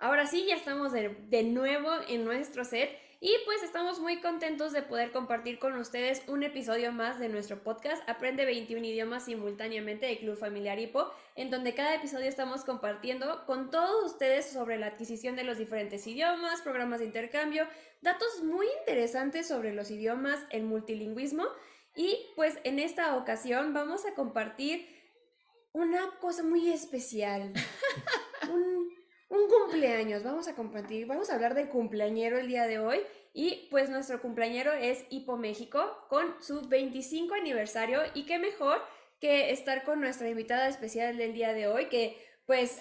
Ahora sí, ya estamos de, de nuevo en nuestro set y pues estamos muy contentos de poder compartir con ustedes un episodio más de nuestro podcast Aprende 21 idiomas simultáneamente de Club Familiar Hipo, en donde cada episodio estamos compartiendo con todos ustedes sobre la adquisición de los diferentes idiomas, programas de intercambio, datos muy interesantes sobre los idiomas, el multilingüismo y pues en esta ocasión vamos a compartir una cosa muy especial. un un cumpleaños. Vamos a compartir, vamos a hablar del cumpleañero el día de hoy. Y pues nuestro cumpleañero es Hipo México con su 25 aniversario. Y qué mejor que estar con nuestra invitada especial del día de hoy, que pues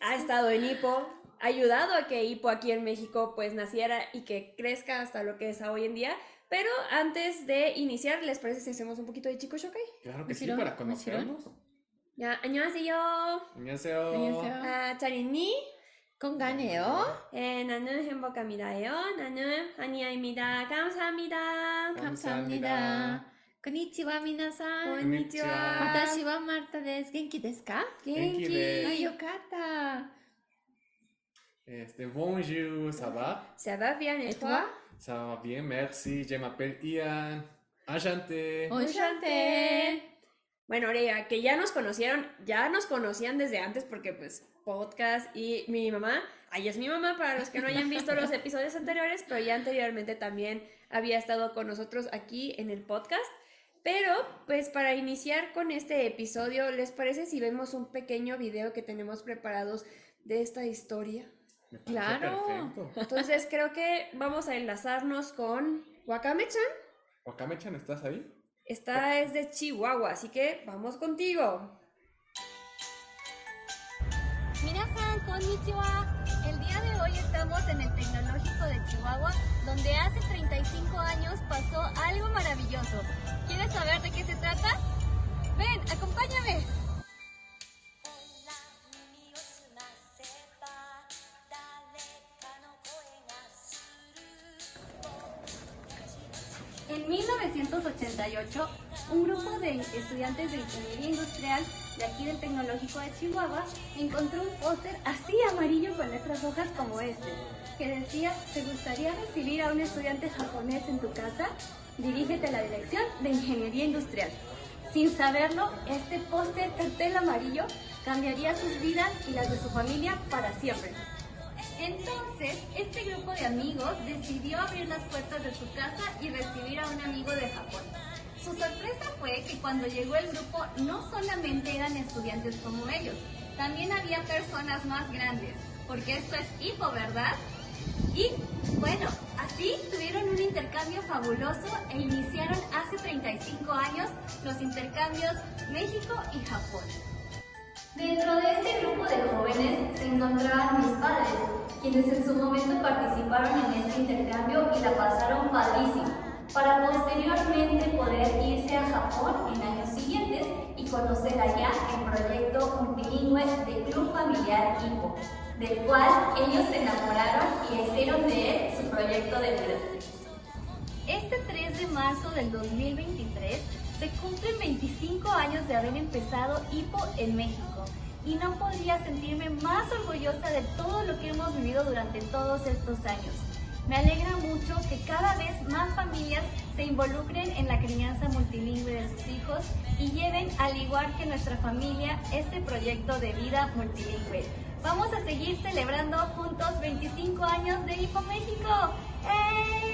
ha estado en Hipo, ha ayudado a que Hipo aquí en México pues naciera y que crezca hasta lo que es hoy en día. Pero antes de iniciar, ¿les parece si hacemos un poquito de Chico Shokai? Claro que sí, para conocernos. 야, 안녕하세요. 안녕하세요. 안녕하세요. 아, 잘 있니? 건강해요. 예, 나는 행복합니다요. 나는 한이아입니다. 감사합니다. 감사합니다. konnichiwa, minasan. 안녕하세요. 안녕하세요. 와타시와 마르타 데스. 겐키 데스 까? 겐키. 아, 네. 요카타. Este, bonjour, ça va? Ça va bien et toi? Ça va bien, merci. Je m'appelle Ian. Enchanté. Enchanté. Bueno, Aurelia, que ya nos conocieron, ya nos conocían desde antes porque pues podcast y mi mamá, ahí es mi mamá para los que no hayan visto los episodios anteriores, pero ya anteriormente también había estado con nosotros aquí en el podcast. Pero pues para iniciar con este episodio, ¿les parece si vemos un pequeño video que tenemos preparados de esta historia? Me Claro. Perfecto. Entonces creo que vamos a enlazarnos con Wakame-chan. Wakame-chan, ¿estás ahí? Esta es de Chihuahua, así que vamos contigo. Minasan, konnichiwa. El día de hoy estamos en el Tecnológico de Chihuahua, donde hace 35 años pasó algo maravilloso. ¿Quieres saber de qué se trata? 1988, un grupo de estudiantes de ingeniería industrial de aquí del Tecnológico de Chihuahua encontró un póster así amarillo con letras rojas como este, que decía, ¿te gustaría recibir a un estudiante japonés en tu casa? Dirígete a la dirección de ingeniería industrial. Sin saberlo, este póster cartel amarillo cambiaría sus vidas y las de su familia para siempre. Entonces, este grupo de amigos decidió abrir las puertas de su casa y recibir a un amigo de Japón. Su sorpresa fue que cuando llegó el grupo no solamente eran estudiantes como ellos, también había personas más grandes, porque esto es hipo, ¿verdad? Y bueno, así tuvieron un intercambio fabuloso e iniciaron hace 35 años los intercambios México y Japón. Dentro de este grupo de jóvenes se encontraban mis padres, quienes en su momento participaron en este intercambio y la pasaron padrísimo, para posteriormente poder irse a Japón en años siguientes y conocer allá el proyecto multilingüe de Club Familiar Hipo, del cual ellos se enamoraron y hicieron de él su proyecto de vida. Este 3 de marzo del 2023 se cumplen 25 años de haber empezado HIPO en México y no podría sentirme más orgullosa de todo lo que hemos vivido durante todos estos años. Me alegra mucho que cada vez más familias se involucren en la crianza multilingüe de sus hijos y lleven, al igual que nuestra familia, este proyecto de vida multilingüe. Vamos a seguir celebrando juntos 25 años de HIPO México. ¡Eh!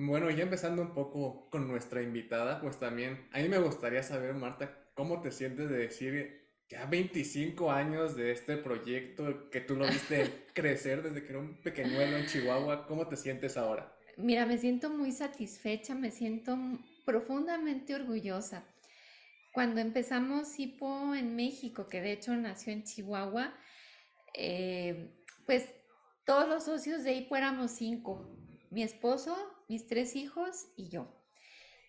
Bueno, ya empezando un poco con nuestra invitada, pues también a mí me gustaría saber, Marta, cómo te sientes de decir ya 25 años de este proyecto que tú lo viste crecer desde que era un pequeñuelo en Chihuahua, ¿cómo te sientes ahora? Mira, me siento muy satisfecha, me siento profundamente orgullosa. Cuando empezamos HIPO en México, que de hecho nació en Chihuahua, eh, pues todos los socios de HIPO éramos cinco, mi esposo, mis tres hijos y yo.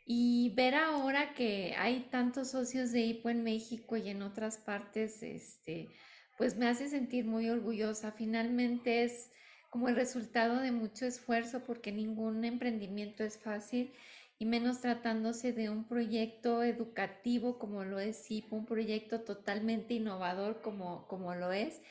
Y ver ahora que hay tantos socios de HIPO en México y en otras partes, este, pues me hace sentir muy orgullosa. Finalmente es como el resultado de mucho esfuerzo porque ningún emprendimiento es fácil y menos tratándose de un proyecto educativo como lo es SIP, un proyecto totalmente innovador como, como lo es.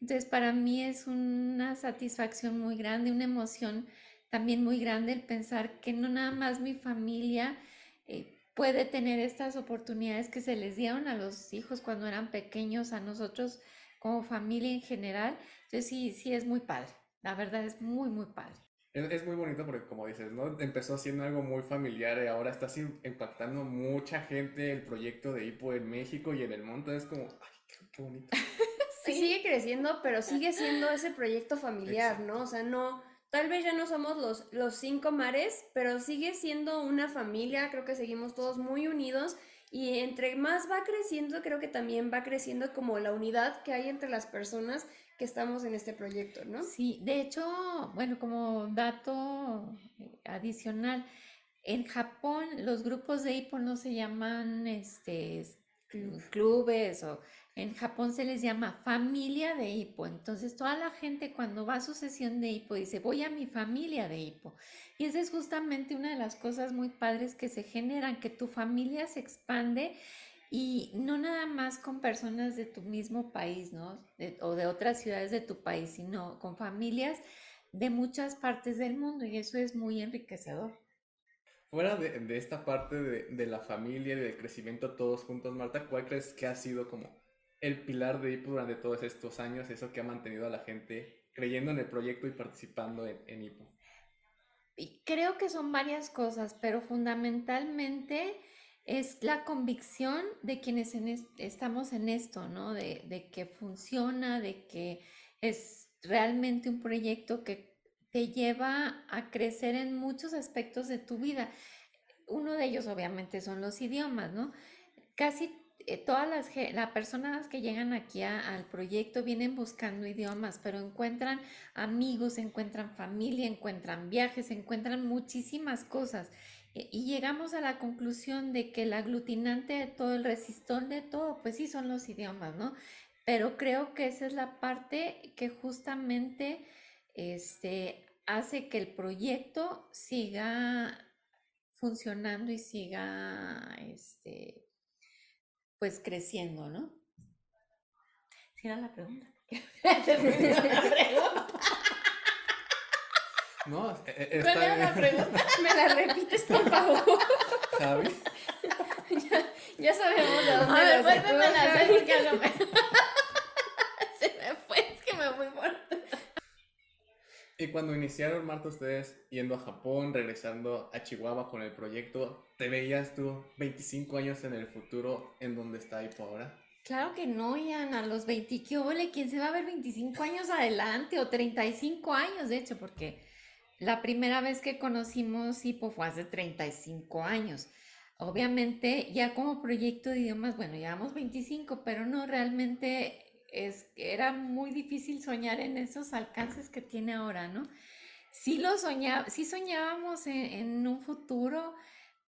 Entonces, para mí es una satisfacción muy grande, una emoción también muy grande el pensar que no nada más mi familia eh, puede tener estas oportunidades que se les dieron a los hijos cuando eran pequeños, a nosotros como familia en general. Entonces, sí, sí es muy padre. La verdad es muy, muy padre. Es, muy bonito porque, como dices, ¿no? Empezó siendo algo muy familiar y ahora está impactando mucha gente el proyecto de Hipo en México y en el mundo. Es como, ay, qué, bonito. sí. Sigue creciendo, pero sigue siendo ese proyecto familiar, ¿no? O sea, no, tal vez ya no somos los, los cinco mares, pero sigue siendo una familia. Creo que seguimos todos muy unidos. Y entre más va creciendo, creo que también va creciendo como la unidad que hay entre las personas que estamos en este proyecto, ¿no? Sí, de hecho, bueno, como dato adicional, en Japón los grupos de hipo no se llaman este, clubes o en Japón se les llama familia de hipo. Entonces toda la gente cuando va a su sesión de hipo dice voy a mi familia de hipo. Y esa es justamente una de las cosas muy padres que se generan, que tu familia se expande y no nada más con personas de tu mismo país, ¿no? o de otras ciudades de tu país, sino con familias de muchas partes del mundo y eso es muy enriquecedor. Fuera de, esta parte de, la familia y del crecimiento todos juntos, Marta, ¿cuál crees que ha sido como el pilar de IPO durante todos estos años, eso que ha mantenido a la gente creyendo en el proyecto y participando en, en IPO? Y creo que son varias cosas, pero fundamentalmente es la convicción de quienes estamos en esto, ¿no? De, que funciona, de que es realmente un proyecto que te lleva a crecer en muchos aspectos de tu vida. Uno de ellos obviamente son los idiomas, ¿no? Casi eh, todas las, personas que llegan aquí al proyecto vienen buscando idiomas, pero encuentran amigos, encuentran familia, encuentran viajes, encuentran muchísimas cosas. Eh, y llegamos a la conclusión de que el aglutinante de todo, el resistor de todo, pues sí son los idiomas, ¿no? Pero creo que esa es la parte que justamente este, hace que el proyecto siga funcionando y siga este, pues creciendo, ¿no? Si era la pregunta. la pregunta. No, e, e, ¿Cuál era la pregunta? ¿Me la repites, por favor? Javi. ya, ya sabemos de dónde A ver, vuélveme a hacer porque algo me... Se me fue, es que me fui por... Y cuando iniciaron, Marta, ustedes yendo a Japón, regresando a Chihuahua con el proyecto, ¿te veías tú 25 años en el futuro en donde está Ipo ahora? Claro que no, Ian, a los 20, ¿qué ¿Quién se va a ver 25 años adelante o 35 años, de hecho? Porque la primera vez que conocimos Hipo fue hace 35 años. Obviamente, ya como proyecto de idiomas, bueno, llevamos 25, pero no realmente es, era muy difícil soñar en esos alcances que tiene ahora, ¿no? Sí lo soñaba, sí soñábamos en, un futuro,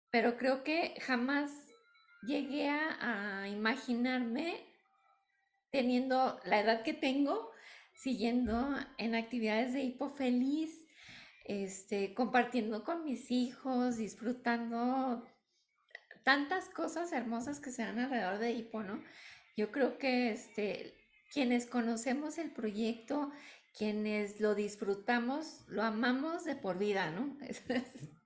pero creo que jamás llegué a, a imaginarme teniendo la edad que tengo, siguiendo en actividades de hipo feliz, este, compartiendo con mis hijos, disfrutando tantas cosas hermosas que se dan alrededor de Hipo, ¿no? Yo creo que este, quienes conocemos el proyecto, quienes lo disfrutamos, lo amamos de por vida, ¿no?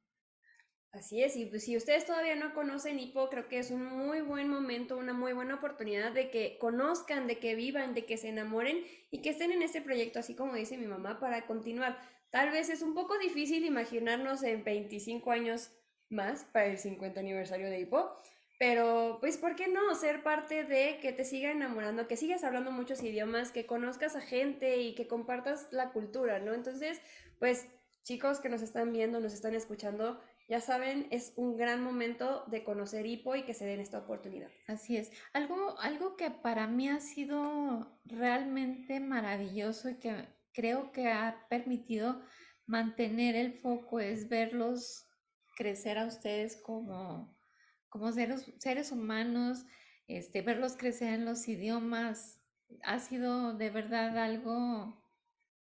Así es, y pues si ustedes todavía no conocen Hipo, creo que es un muy buen momento, una muy buena oportunidad de que conozcan, de que vivan, de que se enamoren y que estén en este proyecto, así como dice mi mamá, para continuar. Tal vez es un poco difícil imaginarnos en 25 años más para el 50 aniversario de Hipo, pero pues ¿por qué no ser parte de que te siga enamorando, que sigas hablando muchos idiomas, que conozcas a gente y que compartas la cultura, ¿no? Entonces, pues chicos que nos están viendo, nos están escuchando, ya saben, es un gran momento de conocer Hipo y que se den esta oportunidad. Así es. Algo, algo que para mí ha sido realmente maravilloso y que creo que ha permitido mantener el foco es verlos crecer a ustedes como, como seres, humanos, este, verlos crecer en los idiomas. Ha sido de verdad algo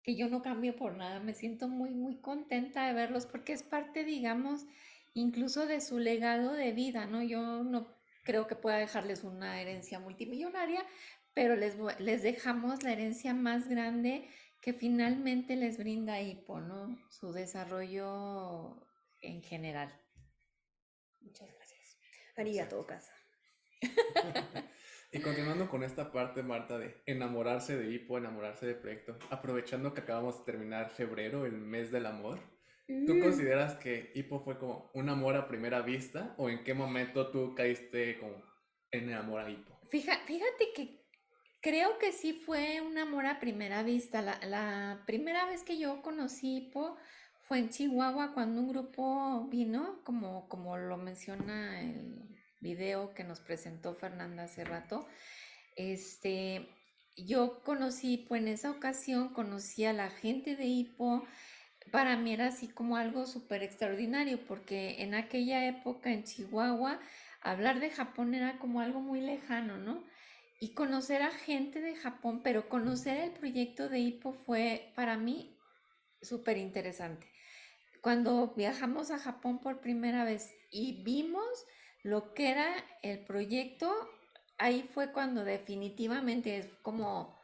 que yo no cambio por nada. Me siento muy, muy contenta de verlos porque es parte, digamos, incluso de su legado de vida, ¿no? Yo no creo que pueda dejarles una herencia multimillonaria, pero les, les dejamos la herencia más grande que finalmente les brinda HIPO, ¿no? Su desarrollo en general. Muchas gracias. Arigato, casa. y continuando con esta parte, Marta, de enamorarse de HIPO, enamorarse de proyecto, aprovechando que acabamos de terminar febrero, el mes del amor, ¿tú mm. consideras que HIPO fue como un amor a primera vista o en qué momento tú caíste como en amor a HIPO? Fíjate que creo que sí fue un amor a primera vista. La, la primera vez que yo conocí HIPO fue en Chihuahua cuando un grupo vino, como, como lo menciona el video que nos presentó Fernanda hace rato. Este, yo conocí, pues en esa ocasión conocí a la gente de Hipo. Para mí era así como algo súper extraordinario, porque en aquella época en Chihuahua, hablar de Japón era como algo muy lejano, ¿no? Y conocer a gente de Japón, pero conocer el proyecto de Hipo fue para mí súper interesante cuando viajamos a Japón por primera vez y vimos lo que era el proyecto, ahí fue cuando definitivamente es como,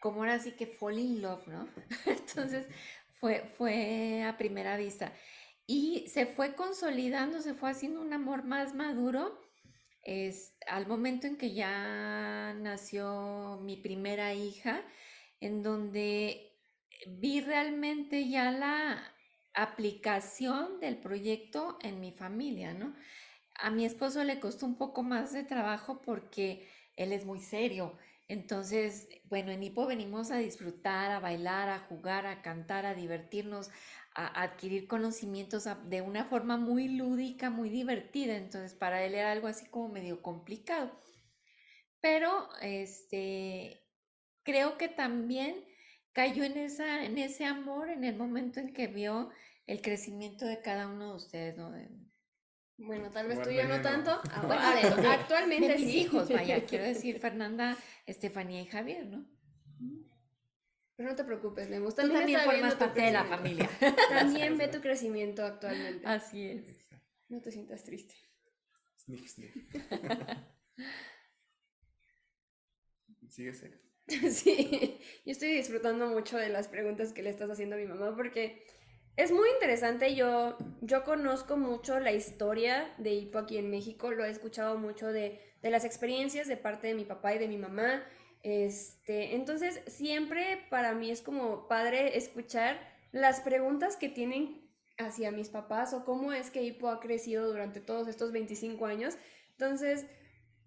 como ahora sí que fall in love, ¿no? Entonces fue, fue a primera vista. Y se fue consolidando, se fue haciendo un amor más maduro. Es, al momento en que ya nació mi primera hija, en donde vi realmente ya la, aplicación del proyecto en mi familia, ¿no? A mi esposo le costó un poco más de trabajo porque él es muy serio. Entonces, bueno, en Hipo venimos a disfrutar, a bailar, a jugar, a cantar, a divertirnos, a adquirir conocimientos de una forma muy lúdica, muy divertida. Entonces, para él era algo así como medio complicado. Pero, este, creo que también cayó en, esa, en ese amor en el momento en que vio el crecimiento de cada uno de ustedes, ¿no? Bueno, tal vez tú ya no tanto. actualmente mis hijos, vaya, quiero decir Fernanda, Estefanía y Javier, ¿no? Pero no te preocupes, Lemus. Tú también formas parte de la familia. También ve tu crecimiento actualmente. Así es. No te sientas triste. Sniff. Sigue seca. Sí, yo estoy disfrutando mucho de las preguntas que le estás haciendo a mi mamá porque es muy interesante. Yo, yo conozco mucho la historia de Hipo aquí en México. Lo he escuchado mucho de, de las experiencias de parte de mi papá y de mi mamá. Este, entonces, siempre para mí es como padre escuchar las preguntas que tienen hacia mis papás o cómo es que Hipo ha crecido durante todos estos 25 años. Entonces,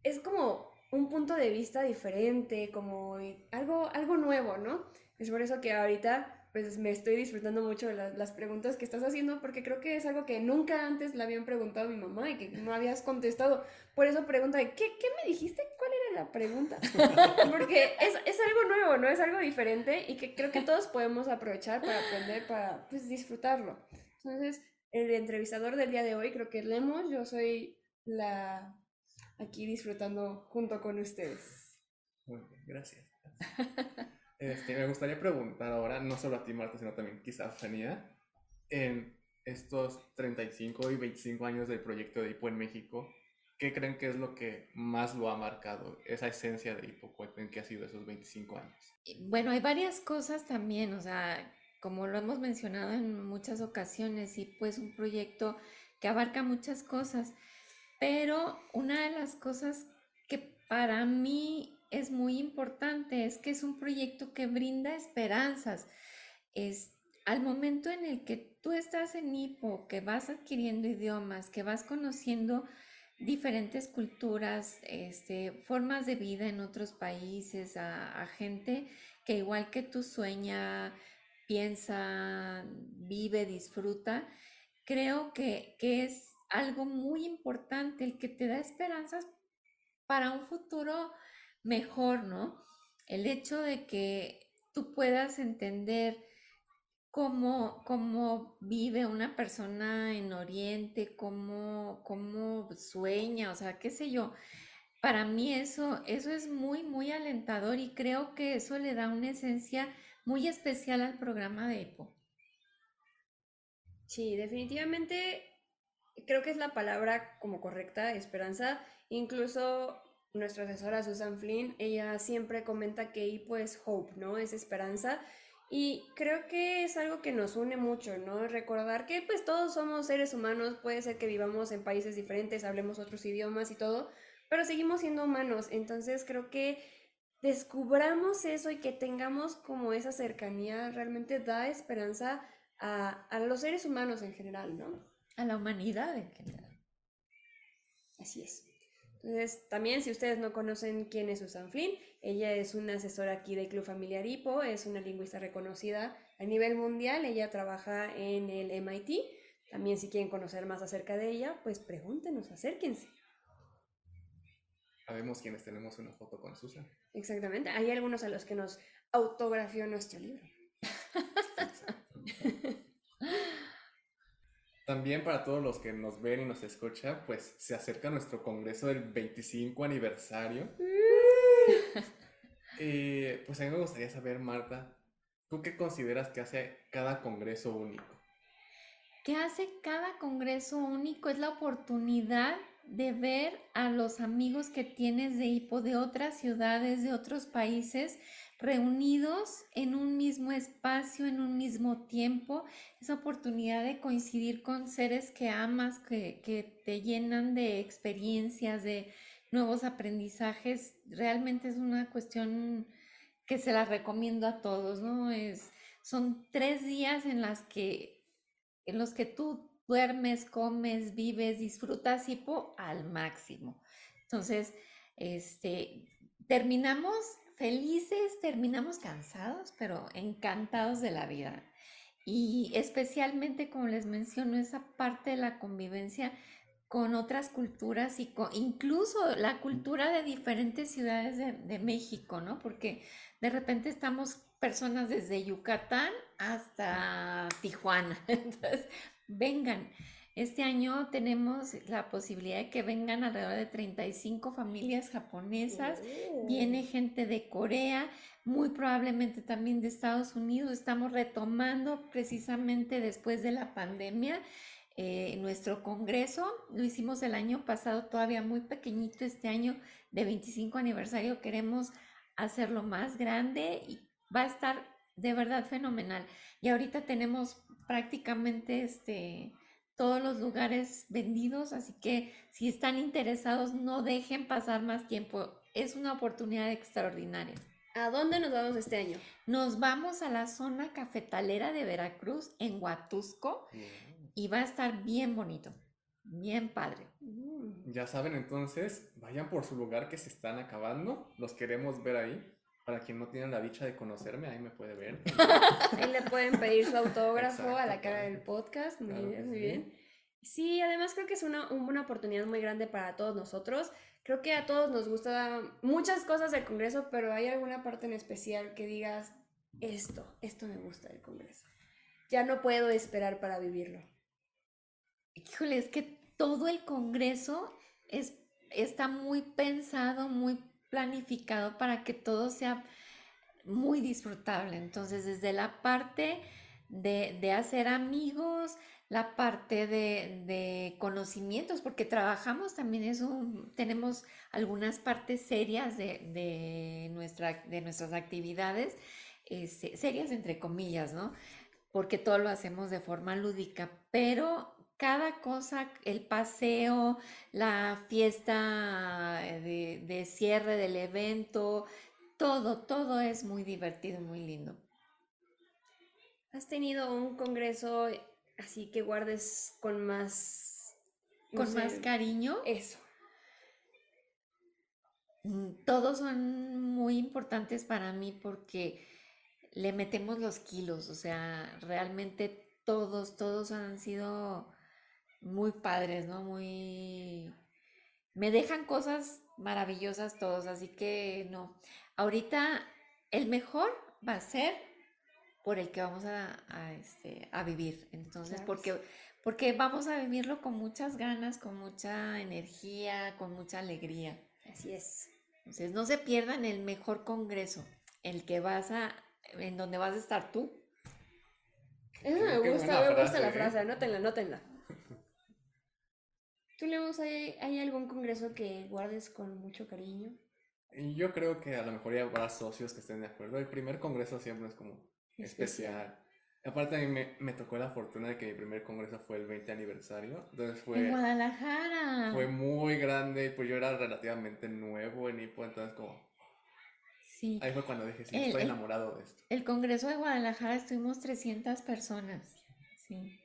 es como un punto de vista diferente, como algo, algo nuevo, ¿no? Es por eso que ahorita pues me estoy disfrutando mucho de las preguntas que estás haciendo porque creo que es algo que nunca antes le habían preguntado a mi mamá y que no habías contestado. Por eso pregunta ¿qué, qué me dijiste? ¿Cuál era la pregunta? porque es, es, algo nuevo, ¿no? Es algo diferente y que creo que todos podemos aprovechar para aprender, para pues, disfrutarlo. Entonces, el entrevistador del día de hoy creo que es Lemos, yo soy la aquí disfrutando junto con ustedes. Muy bien, gracias. Este, me gustaría preguntar ahora, no solo a ti, Marta, sino también quizá a Fania, en estos 35 y 25 años del proyecto de Hipo en México, ¿qué creen que es lo que más lo ha marcado, esa esencia de Hipo, en qué ha sido esos 25 años? Bueno, hay varias cosas también, o sea, como lo hemos mencionado en muchas ocasiones, y pues un proyecto que abarca muchas cosas, pero una de las cosas que para mí es muy importante, es que es un proyecto que brinda esperanzas. Es al momento en el que tú estás en hipo, que vas adquiriendo idiomas, que vas conociendo diferentes culturas, este, formas de vida en otros países, a, gente que igual que tú sueña, piensa, vive, disfruta, creo que, que es algo muy importante el que te da esperanzas para un futuro mejor, ¿no? El hecho de que tú puedas entender cómo, cómo vive una persona en Oriente, cómo, cómo sueña, o sea, qué sé yo. Para mí eso, eso es muy, muy alentador y creo que eso le da una esencia muy especial al programa de EPO. Sí, definitivamente creo que es la palabra como correcta, esperanza. Incluso nuestra asesora Susan Flynn, ella siempre comenta que Hipo es hope, ¿no? Es esperanza. Y creo que es algo que nos une mucho, ¿no? Recordar que pues todos somos seres humanos, puede ser que vivamos en países diferentes, hablemos otros idiomas y todo, pero seguimos siendo humanos. Entonces creo que descubramos eso y que tengamos como esa cercanía realmente da esperanza a, a los seres humanos en general, ¿no? A la humanidad en general. Así es. Entonces, también si ustedes no conocen quién es Susan Flynn, ella es una asesora aquí del Club Familiar Hipo, es una lingüista reconocida a nivel mundial, ella trabaja en el MIT. También si quieren conocer más acerca de ella, pues pregúntenos, acérquense. Sabemos quienes tenemos una foto con Susan. Exactamente, hay algunos a los que nos autografió nuestro libro. También para todos los que nos ven y nos escuchan, pues se acerca nuestro congreso del 25 aniversario. Eh, pues a mí me gustaría saber, Marta, ¿tú qué consideras que hace cada congreso único? ¿Qué hace cada congreso único? Es la oportunidad de ver a los amigos que tienes de hipo de otras ciudades, de otros países, reunidos en un mismo espacio, en un mismo tiempo, esa oportunidad de coincidir con seres que amas, que, que te llenan de experiencias, de nuevos aprendizajes, realmente es una cuestión que se la recomiendo a todos, ¿no? Es, son tres días en las que, en los que tú duermes, comes, vives, disfrutas hipo al máximo. Entonces, este, terminamos felices, terminamos cansados, pero encantados de la vida. Y especialmente, como les menciono, esa parte de la convivencia con otras culturas y con, incluso la cultura de diferentes ciudades de, de, México, ¿no? Porque de repente estamos personas desde Yucatán hasta Tijuana. Entonces, vengan. Este año tenemos la posibilidad de que vengan alrededor de 35 familias japonesas, Oh. viene gente de Corea, muy probablemente también de Estados Unidos. Estamos retomando precisamente después de la pandemia eh, nuestro congreso. Lo hicimos el año pasado todavía muy pequeñito, este año de 25 aniversario queremos hacerlo más grande y va a estar de verdad fenomenal. Y ahorita tenemos prácticamente este todos los lugares vendidos, así que si están interesados no dejen pasar más tiempo. Es una oportunidad extraordinaria. ¿A dónde nos vamos este año? Nos vamos a la zona cafetalera de Veracruz en Huatusco y va a estar bien bonito, bien padre. Mm. Ya saben entonces, vayan por su lugar que se están acabando. Los queremos ver ahí. Para quien no tiene la dicha de conocerme, ahí me puede ver. Ahí le pueden pedir su autógrafo a la Exacto, cara claro. del podcast. Muy Claro bien, muy sí. bien. Sí, además creo que es una, una oportunidad muy grande para todos nosotros. Creo que a todos nos gusta muchas cosas del Congreso, pero hay alguna parte en especial que digas, esto, esto me gusta del Congreso. Ya no puedo esperar para vivirlo. Híjole, es que todo el Congreso es, está muy pensado, muy planificado para que todo sea muy disfrutable. Entonces, desde la parte de, de hacer amigos, la parte de, de, conocimientos, porque trabajamos también tenemos algunas partes serias de, de, nuestra, de nuestras actividades, eh, serias entre comillas, ¿no? Porque todo lo hacemos de forma lúdica, pero cada cosa, el paseo, la fiesta de, de, cierre del evento, todo, todo es muy divertido, muy lindo. ¿Has tenido un congreso así que guardes con más... No con sé, más cariño? Eso. Mm, Todos son muy importantes para mí porque le metemos los kilos, o sea, realmente todos, todos han sido muy padres, ¿no? Muy... Me dejan cosas maravillosas todos, así que no. Ahorita el mejor va a ser por el que vamos a, a, este, a vivir. Entonces, claro. porque, porque vamos a vivirlo con muchas ganas, con mucha energía, con mucha alegría. Así es. Entonces, no se pierdan el mejor congreso, el que vas a, en donde vas a estar tú. Eso me gusta, me gusta la frase, ¿eh? anótenla, anótenla. ¿Tú, Leos, hay, hay algún congreso que guardes con mucho cariño? Y yo creo que a lo mejor ya habrá socios que estén de acuerdo. El primer congreso siempre es como especial. Aparte a mí me, me, tocó la fortuna de que mi primer congreso fue el 20 aniversario. Entonces fue... En Guadalajara. Fue muy grande. Pues yo era relativamente nuevo en Hipo. Entonces como... Sí. Ahí fue cuando dije, sí, estoy el, enamorado de esto. El congreso de Guadalajara estuvimos 300 personas. Sí.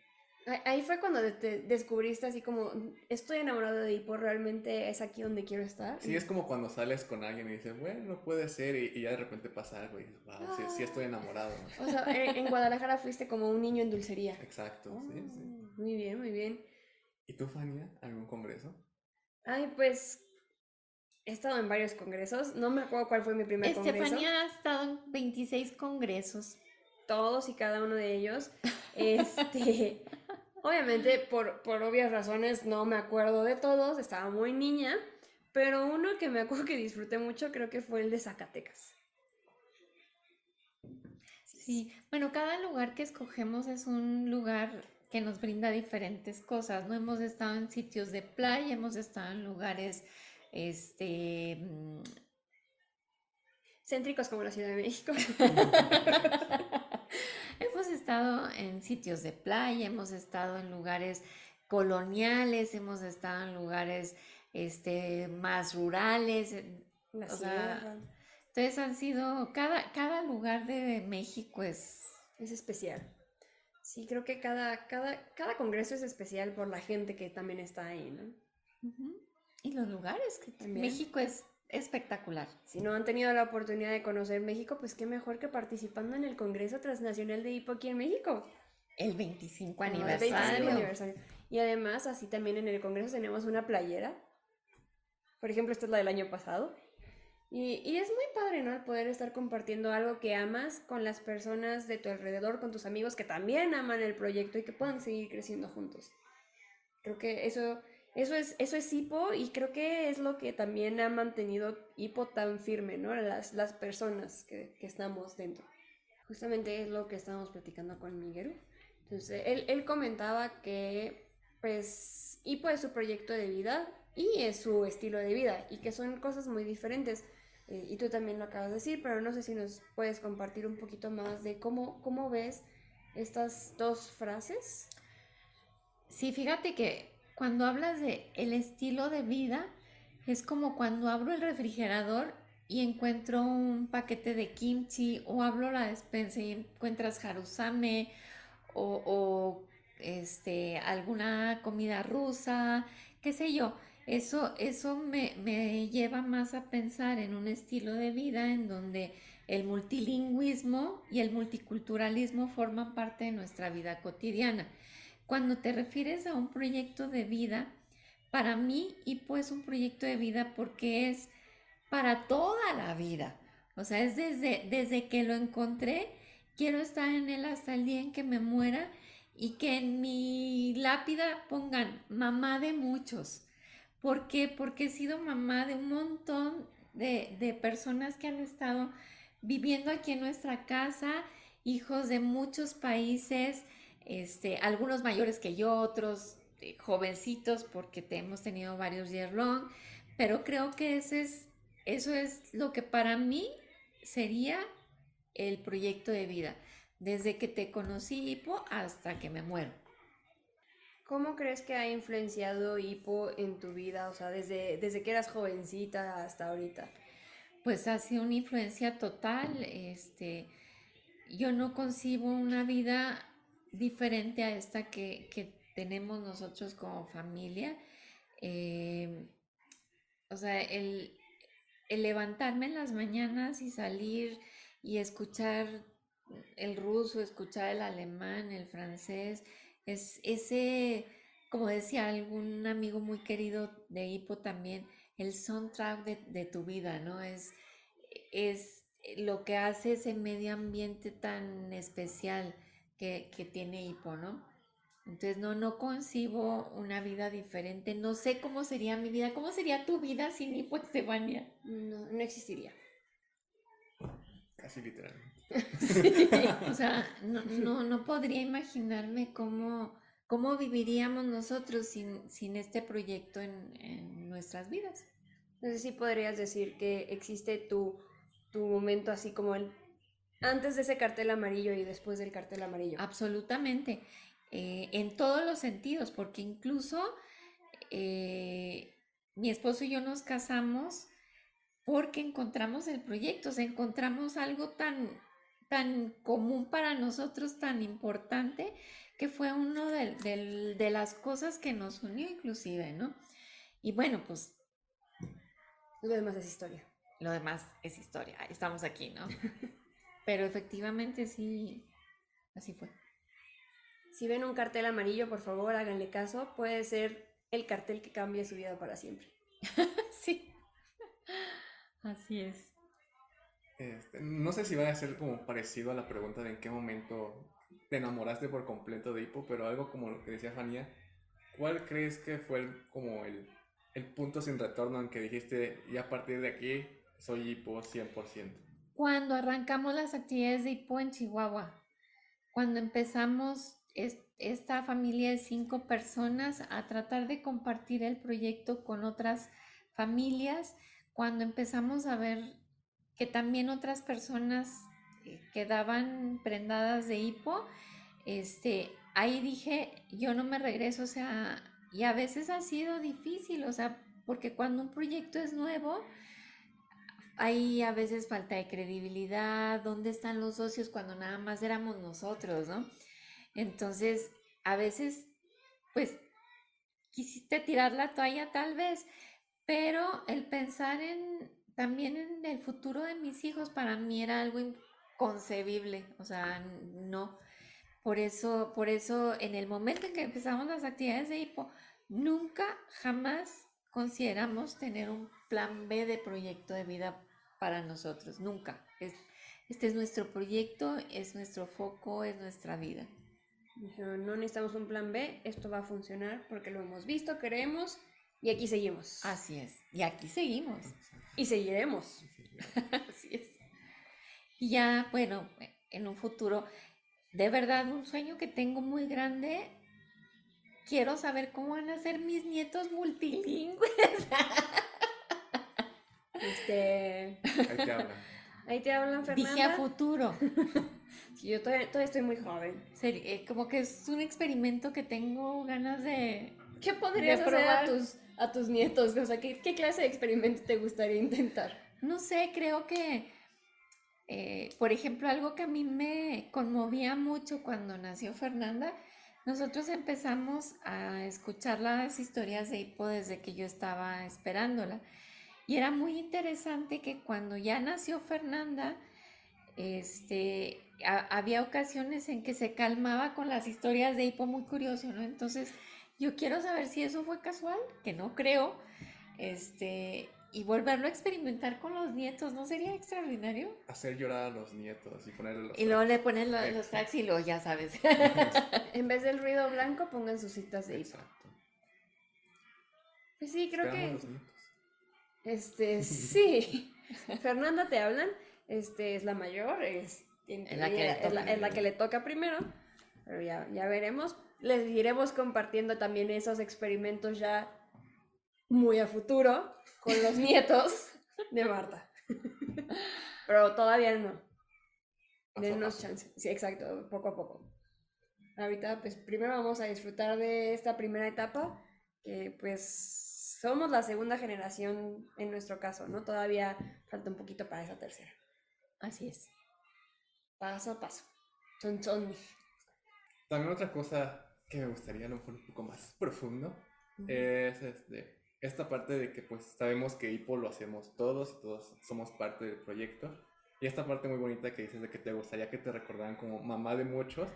Ahí fue cuando te descubriste así como, estoy enamorado de Hipo, realmente es aquí donde quiero estar. Sí, es como cuando sales con alguien y dices, bueno, no puede ser, y, ya de repente pasa algo y dices, wow, sí, sí, estoy enamorado. O sea, en, Guadalajara fuiste como un niño en dulcería. Exacto, sí, sí. Oh, muy bien, muy bien. ¿Y tú, Fania, algún congreso? Ay, pues he estado en varios congresos, no me acuerdo cuál fue mi primer Estefanía congreso. Estefanía ha estado en 26 congresos. Todos y cada uno de ellos. Este, Obviamente, por, por obvias razones, no me acuerdo de todos, estaba muy niña, pero uno que me acuerdo que disfruté mucho creo que fue el de Zacatecas. Sí, bueno, cada lugar que escogemos es un lugar que nos brinda diferentes cosas, ¿no? Hemos estado en sitios de playa, hemos estado en lugares, este... Mm, Céntricos como la Ciudad de México. estado en sitios de playa, hemos estado en lugares coloniales, hemos estado en lugares este, más rurales. o sea, entonces han sido, cada, cada lugar de México es... Es especial. Sí, creo que cada, cada, cada congreso es especial por la gente que también está ahí, ¿no? Y los lugares, que también. México es espectacular. Si no han tenido la oportunidad de conocer México, pues qué mejor que participando en el Congreso Transnacional de Hipo aquí en México. El 25 aniversario. El 25 aniversario. Y además, así también en el Congreso tenemos una playera. Por ejemplo, esta es la del año pasado. Y, y, es muy padre, ¿no? El poder estar compartiendo algo que amas con las personas de tu alrededor, con tus amigos que también aman el proyecto y que puedan seguir creciendo juntos. Creo que eso eso es, eso es hipo y creo que es lo que también ha mantenido hipo tan firme, ¿no? Las, las personas que, que estamos dentro. Justamente es lo que estábamos platicando con Miguel. Entonces, él, él comentaba que, pues, hipo es su proyecto de vida y es su estilo de vida y que son cosas muy diferentes. Eh, y tú también lo acabas de decir, pero no sé si nos puedes compartir un poquito más de cómo, cómo ves estas dos frases. Sí, fíjate que cuando hablas de el estilo de vida, es como cuando abro el refrigerador y encuentro un paquete de kimchi o abro la despensa y encuentras harusame o, este, alguna comida rusa, qué sé yo. Eso, eso me, me, lleva más a pensar en un estilo de vida en donde el multilingüismo y el multiculturalismo forman parte de nuestra vida cotidiana. Cuando te refieres a un proyecto de vida, para mí HIPO es un proyecto de vida porque es para toda la vida. O sea, es desde, desde que lo encontré, quiero estar en él hasta el día en que me muera y que en mi lápida pongan mamá de muchos. ¿Por qué? Porque he sido mamá de un montón de, de personas que han estado viviendo aquí en nuestra casa, hijos de muchos países, este, algunos mayores que yo, otros eh, jovencitos, porque hemos tenido varios year long, pero creo que ese es, eso es lo que para mí sería el proyecto de vida, desde que te conocí Hipo hasta que me muero. ¿Cómo crees que ha influenciado Hipo en tu vida? O sea, desde, desde que eras jovencita hasta ahorita. Pues ha sido una influencia total. Este, yo no concibo una vida diferente a esta que, tenemos nosotros como familia. Eh, o sea, el, levantarme en las mañanas y salir y escuchar el ruso, escuchar el alemán, el francés, es ese, como decía algún amigo muy querido de Hipo también, el soundtrack de, de tu vida, ¿no? Es, es lo que hace ese medio ambiente tan especial que, tiene hipo, ¿no? Entonces no, no concibo una vida diferente. No sé cómo sería mi vida. ¿Cómo sería tu vida sin hipo, Estefania? No, no existiría. Casi literal. o sea, no, no, no podría imaginarme cómo, ¿cómo viviríamos nosotros sin, sin este proyecto en, en nuestras vidas? Entonces sí podrías decir que existe tu, tu momento así como el antes de ese cartel amarillo y después del cartel amarillo. Absolutamente, eh, en todos los sentidos, porque incluso eh, mi esposo y yo nos casamos porque encontramos el proyecto, o sea, encontramos algo tan, tan común para nosotros, tan importante, que fue uno de, del- de las cosas que nos unió inclusive, ¿no? Y bueno, pues Lo demás es historia. lo demás es historia, estamos aquí, ¿no? Pero efectivamente sí, así fue. Si ven un cartel amarillo, por favor, háganle caso. Puede ser el cartel que cambie su vida para siempre. Sí, así es. Este, no sé si va a ser como parecido a la pregunta de en qué momento te enamoraste por completo de Hippo, pero algo como lo que decía Fanía, ¿cuál crees que fue el- como el, el punto sin retorno en que dijiste, y a partir de aquí soy Hippo 100%? Cuando arrancamos las actividades de HIPO en Chihuahua, cuando empezamos es- esta familia de cinco personas a tratar de compartir el proyecto con otras familias, cuando empezamos a ver que también otras personas eh, quedaban prendadas de hipo, este, ahí dije, yo no me regreso, o sea, y a veces ha sido difícil, o sea, porque cuando un proyecto es nuevo, hay a veces falta de credibilidad, ¿dónde están los socios cuando nada más éramos nosotros, ¿no? Entonces, a veces, pues, quisiste tirar la toalla tal vez, pero el pensar en también en el futuro de mis hijos para mí era algo inconcebible, o sea, no. Por eso, por eso en el momento en que empezamos las actividades de hipo, nunca jamás consideramos tener un plan B de proyecto de vida para nosotros, nunca. Es, este es nuestro proyecto, es nuestro foco, es nuestra vida. Dijeron, no necesitamos un plan B, esto va a funcionar porque lo hemos visto, queremos y aquí seguimos. Así es. Y aquí seguimos. Y seguiremos. Así es. Y ya, bueno, en un futuro, de verdad, un sueño que tengo muy grande. Quiero saber cómo van a ser mis nietos multilingües. Este, Ahí te hablan. ahí te hablan, Fernanda. Dije a futuro. Sí, yo todavía, todavía estoy muy joven. Seri- eh, como que es un experimento que tengo ganas de... ¿Qué podrías De hacer a probar. tus, a tus nietos? O sea, ¿qué, qué clase de experimento te gustaría intentar? No sé, creo que, eh, por ejemplo, algo que a mí me conmovía mucho cuando nació Fernanda, nosotros empezamos a escuchar las historias de Hippo desde que yo estaba esperándola. Y era muy interesante que cuando ya nació Fernanda, este, ha- había ocasiones en que se calmaba con las historias de Hippo, muy curioso, ¿no? Entonces, yo quiero saber si eso fue casual, que no creo, este, y volverlo a experimentar con los nietos, ¿no sería extraordinario? Hacer llorar a los nietos y ponerle los Y luego le ponen lo- los taxis y luego ya sabes. En vez del ruido blanco, pongan sus citas de hipo. Exacto. Pues sí, creo Esperamos que. Este, sí. Fernanda te hablan. Este es la mayor, es, en Es la que le es la, toca. es la que le toca primero. Pero ya, ya veremos. Les iremos compartiendo también esos experimentos ya muy a futuro con los nietos de Marta. Pero todavía no. Denos chance. Sí, exacto, poco a poco. Ahorita, pues primero vamos a disfrutar de esta primera etapa, que pues somos la segunda generación en nuestro caso, ¿no? Todavía falta un poquito para esa tercera. Así es. Paso a paso. Son, son. También otra cosa que me gustaría a lo mejor un poco más profundo es este, esta parte de que pues sabemos que Hippo lo hacemos todos y todos somos parte del proyecto. Y esta parte muy bonita que dices de que te gustaría que te recordaran como mamá de muchos,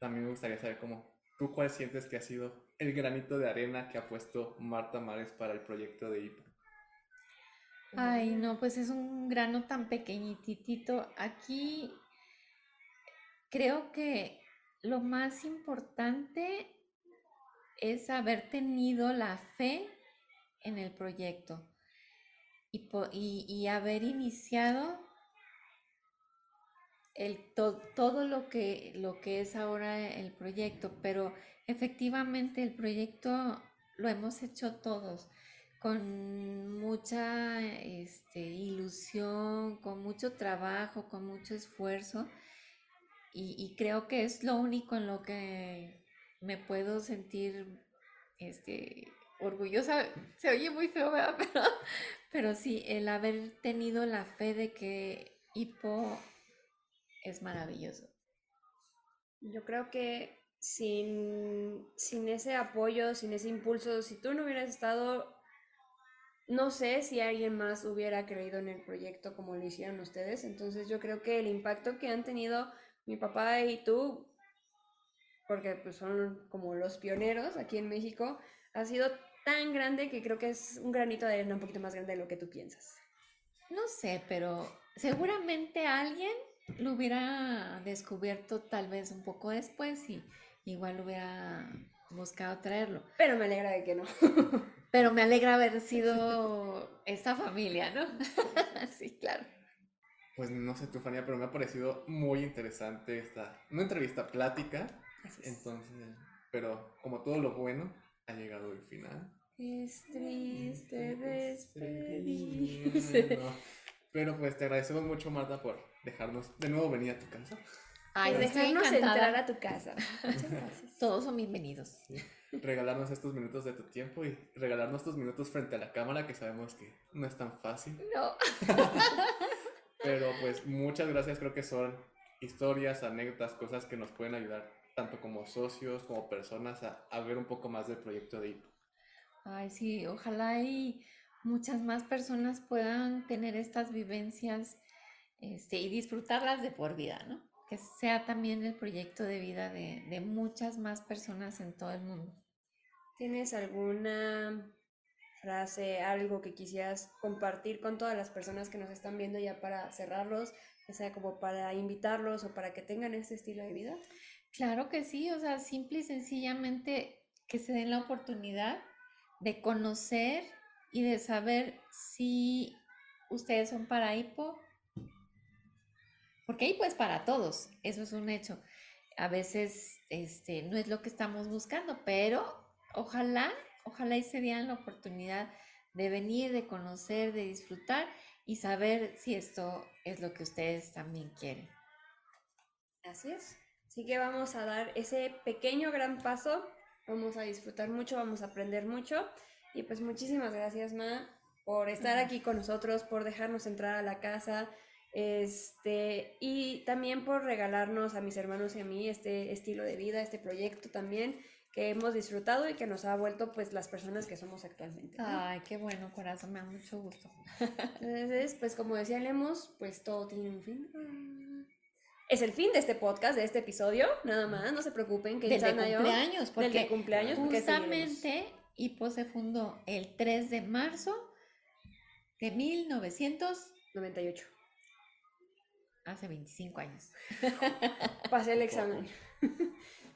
también me gustaría saber cómo tú cuál sientes que ha sido el granito de arena que ha puesto Marta Mares para el proyecto de Hippo. Ay, no, pues es un grano tan pequeñitito. Aquí creo que lo más importante es haber tenido la fe en el proyecto y, y- y haber iniciado el, todo lo que, lo que es ahora el proyecto, pero efectivamente el proyecto lo hemos hecho todos con mucha este, ilusión, con mucho trabajo, con mucho esfuerzo. Y, creo que es lo único en lo que me puedo sentir este, orgullosa. Se oye muy feo. Pero, pero sí, el haber tenido la fe de que Hippo es maravilloso. Yo creo que sin, sin ese apoyo, sin ese impulso, si tú no hubieras estado no sé si alguien más hubiera creído en el proyecto como lo hicieron ustedes, entonces yo creo que el impacto que han tenido mi papá y tú, porque pues son como los pioneros aquí en México, ha sido tan grande que creo que es un granito de arena un poquito más grande de lo que tú piensas. No sé, pero seguramente alguien lo hubiera descubierto tal vez un poco después y igual hubiera buscado traerlo. Pero me alegra de que no. Pero me alegra haber sido esta familia, ¿no? sí, claro. Pues no sé tu Fania, pero me ha parecido muy interesante esta, una entrevista plática. Entonces, pero como todo lo bueno, ha llegado el final. Es triste despedirse. Pero pues te agradecemos mucho, Marta, por dejarnos de nuevo venir a tu casa. Ay, dejarnos entrar a tu casa. Muchas gracias. Todos son bienvenidos. Sí regalarnos estos minutos de tu tiempo y regalarnos estos minutos frente a la cámara que sabemos que no es tan fácil. No. Pero pues muchas gracias, creo que son historias, anécdotas, cosas que nos pueden ayudar tanto como socios, como personas a, ver un poco más del proyecto de IPO. Ay, sí, ojalá y muchas más personas puedan tener estas vivencias este, y disfrutarlas de por vida, ¿no? Que sea también el proyecto de vida de, de muchas más personas en todo el mundo. ¿Tienes alguna frase, algo que quisieras compartir con todas las personas que nos están viendo ya para cerrarlos, ya sea como para invitarlos o para que tengan este estilo de vida? Claro que sí, o sea, simple y sencillamente que se den la oportunidad de conocer y de saber si ustedes son para hipo, porque hipo es para todos, eso es un hecho. A veces este, no es lo que estamos buscando, pero ojalá, ojalá y se dieran la oportunidad de venir, de conocer, de disfrutar y saber si esto es lo que ustedes también quieren. Así es. Así que vamos a dar ese pequeño gran paso, vamos a disfrutar mucho, vamos a aprender mucho y pues muchísimas gracias Ma por estar aquí con nosotros, por dejarnos entrar a la casa, este, y también por regalarnos a mis hermanos y a mí este estilo de vida, este proyecto también que hemos disfrutado y que nos ha vuelto pues las personas que somos actualmente. Ay, qué bueno, corazón, me da mucho gusto. Entonces, pues como decía Lemos, pues todo tiene un fin. Es el fin de este podcast, de este episodio, nada más, no se preocupen que de cumpleaños, porque de cumpleaños, justamente Hipo se fundó el 3 de marzo de 1998. Hace 25 años. Pasé el examen.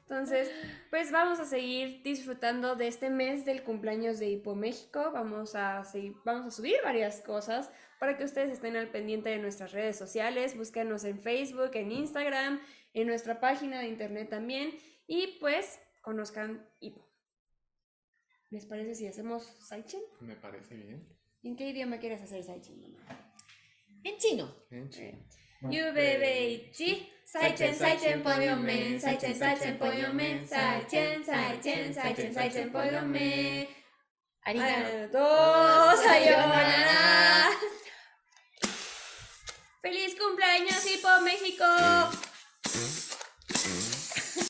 Entonces, pues vamos a seguir disfrutando de este mes del cumpleaños de Hipo México. Vamos a, seguir, vamos a subir varias cosas para que ustedes estén al pendiente de nuestras redes sociales. Búsquenos en Facebook, en Instagram, en nuestra página de internet también. Y pues conozcan Hipo. ¿Les parece si hacemos Saichen? Me parece bien. ¿En qué idioma quieres hacer Saichen, En chino. En chino. UVBICHI. Pues, Saichen, Saichen, Poliomen, Saichen, Saichen, Poliomen, Saichen, Saichen, Saichen, Saichen, Poliomen. Arigato, sayonara. ¡Feliz cumpleaños, Hipo México!